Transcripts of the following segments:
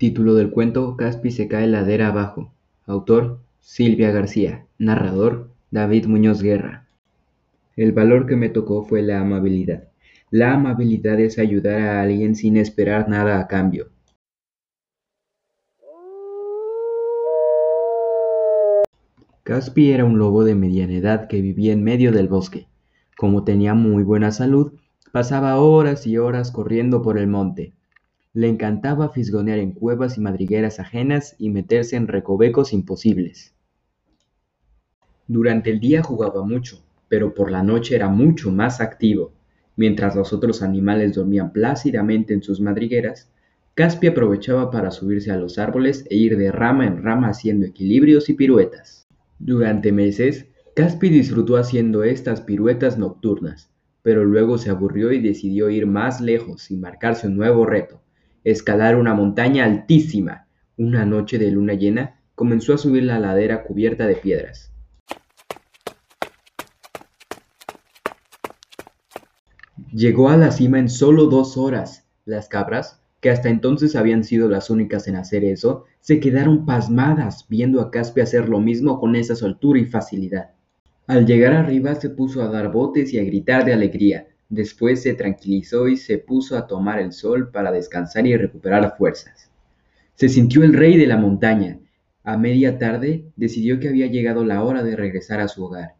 Título del cuento Caspi se cae ladera abajo. Autor Silvia García. Narrador David Muñoz Guerra. El valor que me tocó fue la amabilidad. La amabilidad es ayudar a alguien sin esperar nada a cambio. Caspi era un lobo de mediana edad que vivía en medio del bosque. Como tenía muy buena salud, pasaba horas y horas corriendo por el monte. Le encantaba fisgonear en cuevas y madrigueras ajenas y meterse en recovecos imposibles. Durante el día jugaba mucho, pero por la noche era mucho más activo. Mientras los otros animales dormían plácidamente en sus madrigueras, Caspi aprovechaba para subirse a los árboles e ir de rama en rama haciendo equilibrios y piruetas. Durante meses, Caspi disfrutó haciendo estas piruetas nocturnas, pero luego se aburrió y decidió ir más lejos y marcarse un nuevo reto, escalar una montaña altísima. Una noche de luna llena, comenzó a subir la ladera cubierta de piedras. Llegó a la cima en solo dos horas. Las cabras, que hasta entonces habían sido las únicas en hacer eso, se quedaron pasmadas viendo a Caspi hacer lo mismo con esa soltura y facilidad. Al llegar arriba se puso a dar botes y a gritar de alegría, Después se tranquilizó y se puso a tomar el sol para descansar y recuperar fuerzas. Se sintió el rey de la montaña. A media tarde decidió que había llegado la hora de regresar a su hogar.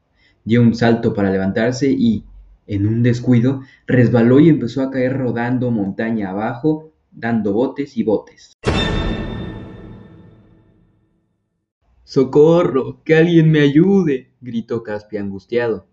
Dio un salto para levantarse y, en un descuido, resbaló y empezó a caer rodando montaña abajo, dando botes y botes. ¡Socorro! ¡Que alguien me ayude! gritó Caspi angustiado.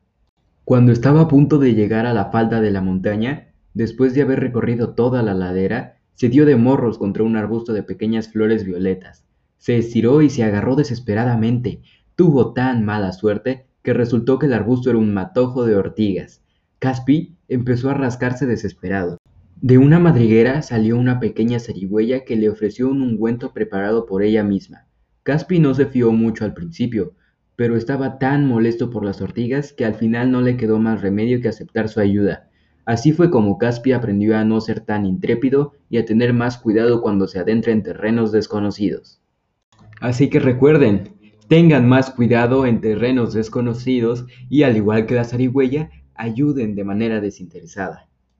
Cuando estaba a punto de llegar a la falda de la montaña, después de haber recorrido toda la ladera, se dio de morros contra un arbusto de pequeñas flores violetas. Se estiró y se agarró desesperadamente. Tuvo tan mala suerte que resultó que el arbusto era un matojo de ortigas. Caspi empezó a rascarse desesperado. De una madriguera salió una pequeña zarigüeya que le ofreció un ungüento preparado por ella misma. Caspi no se fió mucho al principio, pero estaba tan molesto por las ortigas que al final no le quedó más remedio que aceptar su ayuda. Así fue como Caspi aprendió a no ser tan intrépido y a tener más cuidado cuando se adentra en terrenos desconocidos. Así que recuerden, tengan más cuidado en terrenos desconocidos y al igual que la zarigüeya, ayuden de manera desinteresada.